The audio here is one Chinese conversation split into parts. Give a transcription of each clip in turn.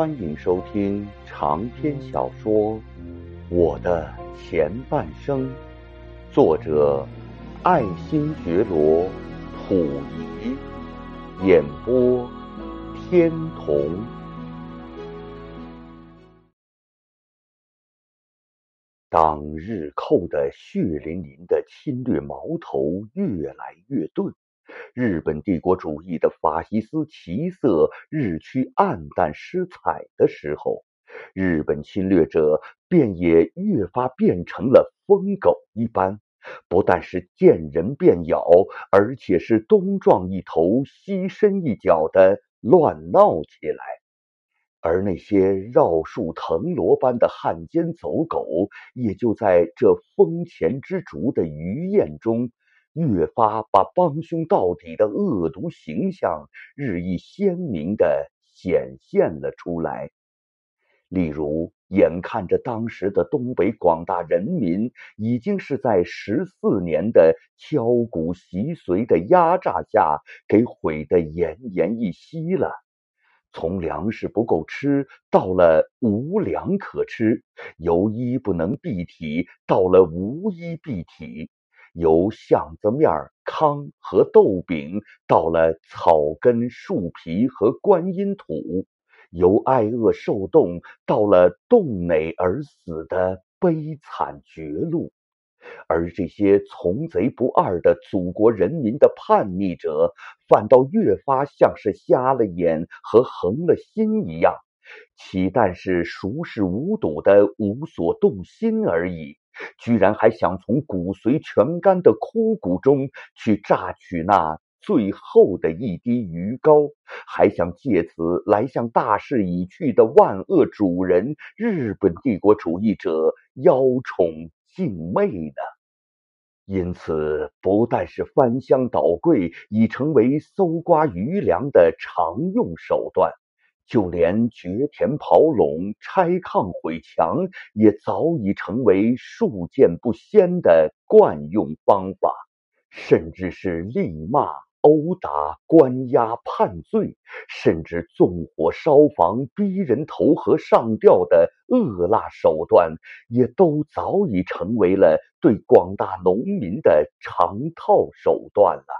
欢迎收听长篇小说《我的前半生》，作者爱新觉罗·溥仪，演播天童。当日寇的血淋淋的侵略矛头越来越钝。日本帝国主义的法西斯旗色日趋暗淡失彩的时候，日本侵略者便也越发变成了疯狗一般，不但是见人便咬，而且是东撞一头，西伸一脚的乱闹起来。而那些绕树藤萝般的汉奸走狗，也就在这风前之烛的余焰中。越发把帮凶到底的恶毒形象日益鲜明地显现了出来。例如，眼看着当时的东北广大人民已经是在十四年的敲骨吸髓的压榨下给毁得奄奄一息了，从粮食不够吃到了无粮可吃，由衣不能蔽体到了无衣蔽体。由巷子面糠和豆饼，到了草根树皮和观音土；由挨饿受冻，到了冻馁而死的悲惨绝路。而这些从贼不二的祖国人民的叛逆者，反倒越发像是瞎了眼和横了心一样，岂但是熟视无睹的无所动心而已。居然还想从骨髓全干的枯骨中去榨取那最后的一滴鱼膏，还想借此来向大势已去的万恶主人日本帝国主义者邀宠敬媚呢？因此，不但是翻箱倒柜已成为搜刮余粮的常用手段。就连掘田刨垄、拆炕毁墙，也早已成为数见不鲜的惯用方法。甚至是厉骂、殴打、关押、判罪，甚至纵火烧房、逼人投河上吊的恶辣手段，也都早已成为了对广大农民的常套手段了。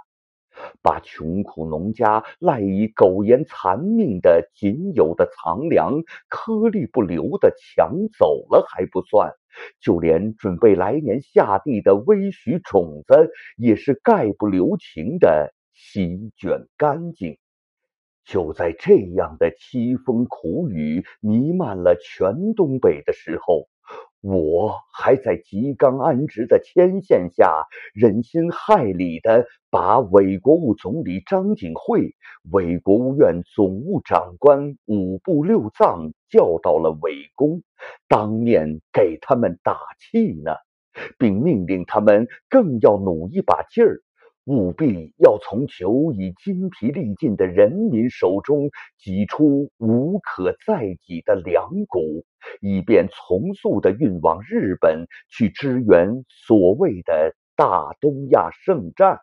把穷苦农家赖以苟延残命的仅有的藏粮颗粒不留的抢走了还不算，就连准备来年下地的微许种子也是概不留情的席卷干净。就在这样的凄风苦雨弥漫了全东北的时候。我还在吉冈安直的牵线下，忍心害理的把伪国务总理张景惠、伪国务院总务长官五部六藏叫到了伪宫，当面给他们打气呢，并命令他们更要努一把劲儿。务必要从久已精疲力尽的人民手中挤出无可再挤的粮谷，以便从速的运往日本去支援所谓的大东亚圣战。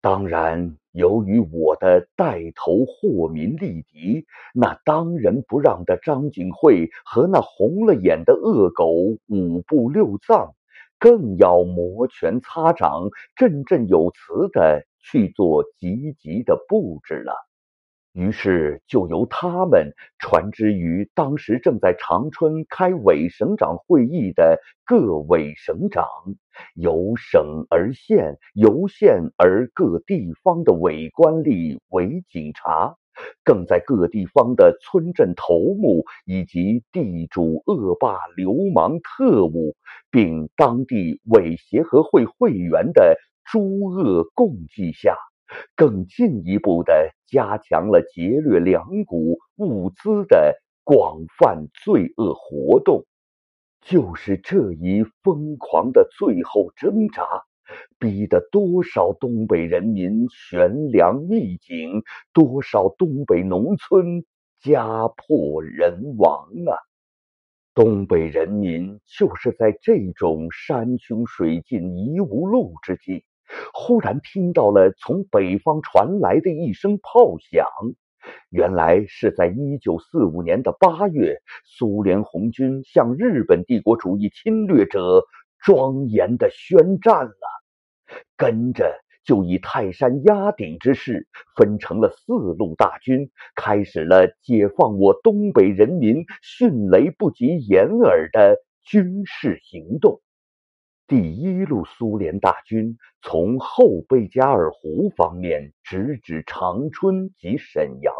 当然，由于我的带头祸民力敌，那当仁不让的张景惠和那红了眼的恶狗五部六藏。更要摩拳擦掌、振振有词的去做积极的布置了。于是，就由他们传之于当时正在长春开伪省长会议的各伪省长，由省而县，由县而各地方的伪官吏、伪警察。更在各地方的村镇头目以及地主、恶霸、流氓、特务，并当地伪协和会会员的诸恶共济下，更进一步的加强了劫掠粮谷物资的广泛罪恶活动。就是这一疯狂的最后挣扎。逼得多少东北人民悬梁密井，多少东北农村家破人亡啊！东北人民就是在这种山穷水尽疑无路之际，忽然听到了从北方传来的一声炮响，原来是在一九四五年的八月，苏联红军向日本帝国主义侵略者庄严的宣战了。跟着就以泰山压顶之势，分成了四路大军，开始了解放我东北人民迅雷不及掩耳的军事行动。第一路苏联大军从后贝加尔湖方面直指长春及沈阳，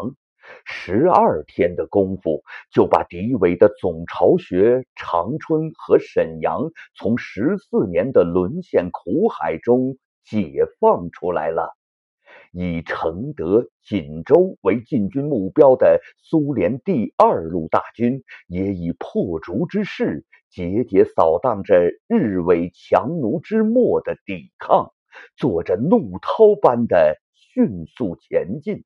十二天的功夫就把敌伪的总巢穴长春和沈阳从十四年的沦陷苦海中解放出来了。以承德、锦州为进军目标的苏联第二路大军，也以破竹之势，节节扫荡着日伪强弩之末的抵抗，做着怒涛般的迅速前进。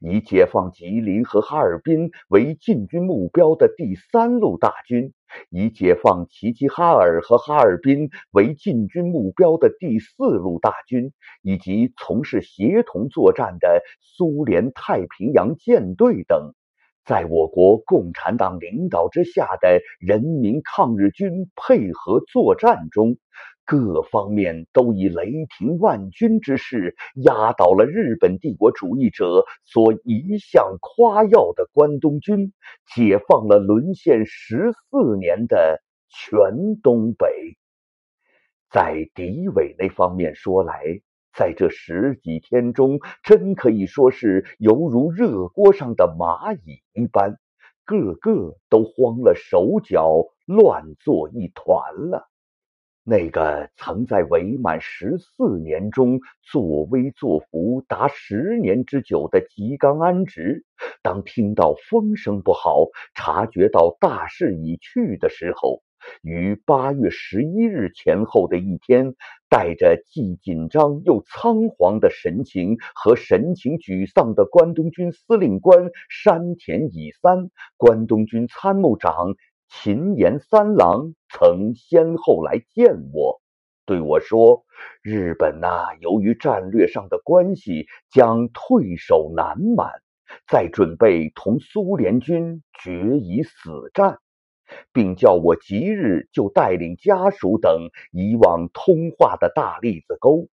以解放吉林和哈尔滨为进军目标的第三路大军，以解放齐齐哈尔和哈尔滨为进军目标的第四路大军，以及从事协同作战的苏联太平洋舰队等，在我国共产党领导之下的人民抗日军配合作战中。各方面都以雷霆万钧之势压倒了日本帝国主义者所一向夸耀的关东军，解放了沦陷十四年的全东北。在敌伪那方面说来，在这十几天中，真可以说是犹如热锅上的蚂蚁一般，个个都慌了手脚，乱作一团了。那个曾在伪满十四年中作威作福达十年之久的吉冈安直，当听到风声不好，察觉到大势已去的时候，于八月十一日前后的一天，带着既紧张又仓皇的神情和神情沮丧的关东军司令官山田乙三、关东军参谋长。秦岩三郎曾先后来见我，对我说：“日本呐，由于战略上的关系，将退守南满，在准备同苏联军决一死战，并叫我即日就带领家属等移往通化的大栗子沟。”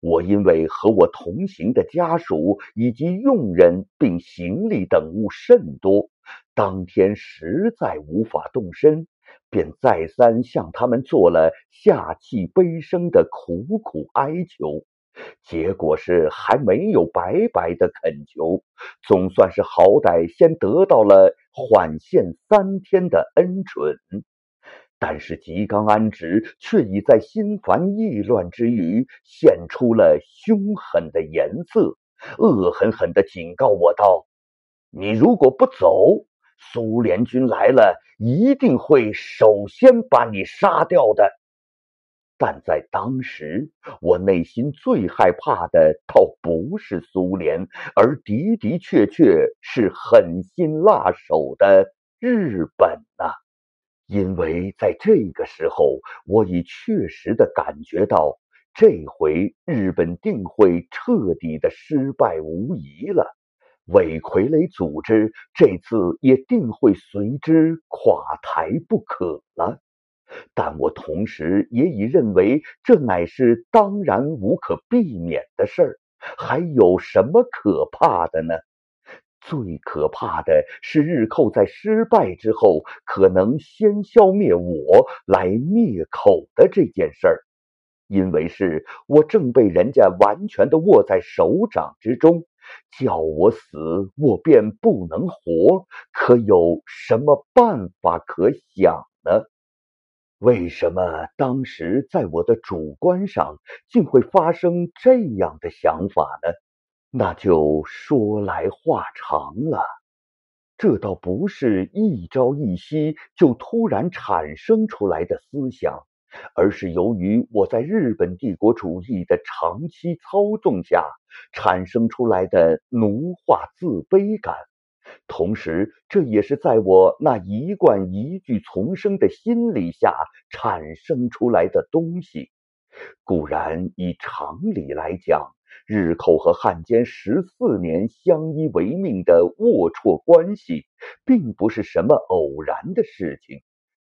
我因为和我同行的家属以及佣人并行李等物甚多，当天实在无法动身，便再三向他们做了下气悲声的苦苦哀求。结果是还没有白白的恳求，总算是好歹先得到了缓限三天的恩准。但是吉冈安直却已在心烦意乱之余现出了凶狠的颜色，恶狠狠地警告我道：“你如果不走，苏联军来了，一定会首先把你杀掉的。”但在当时，我内心最害怕的倒不是苏联，而的的确确是狠心辣手的日本呐。因为在这个时候，我已确实的感觉到，这回日本定会彻底的失败无疑了，伪傀儡组织这次也定会随之垮台不可了。但我同时也已认为，这乃是当然无可避免的事儿，还有什么可怕的呢？最可怕的是，日寇在失败之后，可能先消灭我，来灭口的这件事儿。因为是我正被人家完全的握在手掌之中，叫我死，我便不能活，可有什么办法可想呢？为什么当时在我的主观上，竟会发生这样的想法呢？那就说来话长了，这倒不是一朝一夕就突然产生出来的思想，而是由于我在日本帝国主义的长期操纵下产生出来的奴化自卑感，同时这也是在我那一贯一句丛生的心理下产生出来的东西。固然以常理来讲，日寇和汉奸十四年相依为命的龌龊关系，并不是什么偶然的事情。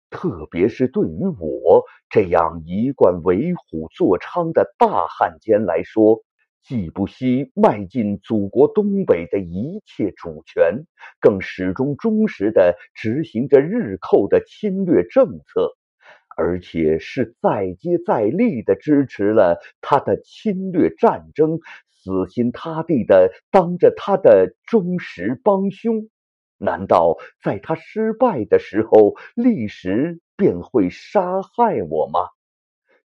特别是对于我这样一贯为虎作伥的大汉奸来说，既不惜迈进祖国东北的一切主权，更始终忠实地执行着日寇的侵略政策，而且是再接再厉的支持了他的侵略战争，死心塌地的当着他的忠实帮凶。难道在他失败的时候，历史便会杀害我吗？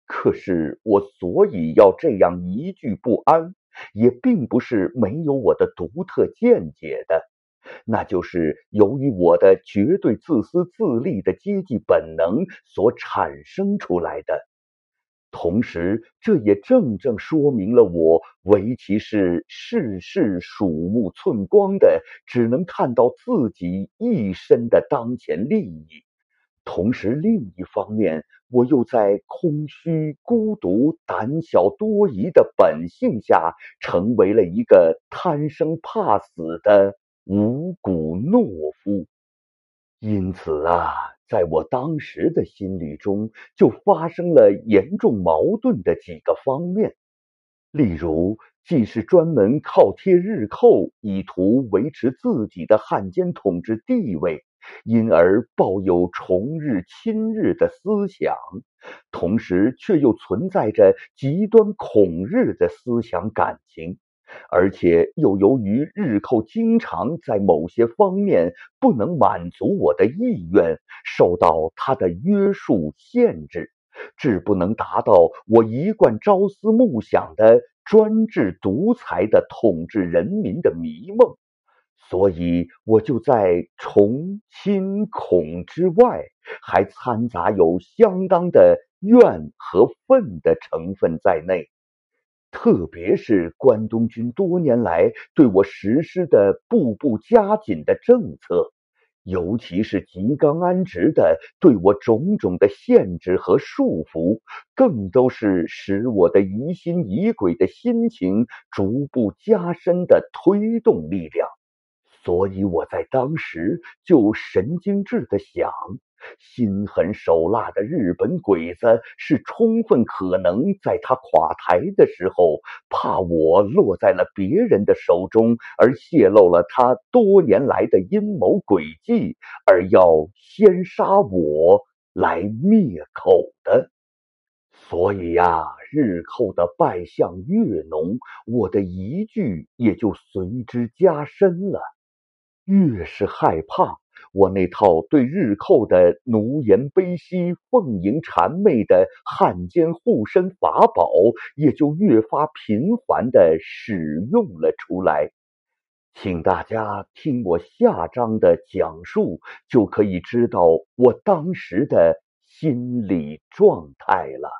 可是我所以要这样一句不安，也并不是没有我的独特见解的，那就是由于我的绝对自私自利的阶级本能所产生出来的。同时，这也正正说明了我唯其是事事鼠目寸光的，只能看到自己一身的当前利益。同时，另一方面，我又在空虚、孤独、胆小、多疑的本性下，成为了一个贪生怕死的五谷懦夫。因此啊。在我当时的心理中，就发生了严重矛盾的几个方面，例如，既是专门靠贴日寇，以图维持自己的汉奸统治地位，因而抱有崇日亲日的思想，同时却又存在着极端恐日的思想感情。而且又由于日寇经常在某些方面不能满足我的意愿，受到他的约束限制，至不能达到我一贯朝思暮想的专制独裁的统治人民的迷梦，所以我就在崇亲恐之外，还掺杂有相当的怨和愤的成分在内。特别是关东军多年来对我实施的步步加紧的政策，尤其是吉冈安直的对我种种的限制和束缚，更都是使我的疑心疑鬼的心情逐步加深的推动力量。所以我在当时就神经质的想。心狠手辣的日本鬼子是充分可能在他垮台的时候，怕我落在了别人的手中而泄露了他多年来的阴谋诡计，而要先杀我来灭口的。所以呀，日寇的败相越浓，我的疑惧也就随之加深了。越是害怕。我那套对日寇的奴颜卑膝、奉迎谄媚的汉奸护身法宝，也就越发频繁地使用了出来。请大家听我下章的讲述，就可以知道我当时的心理状态了。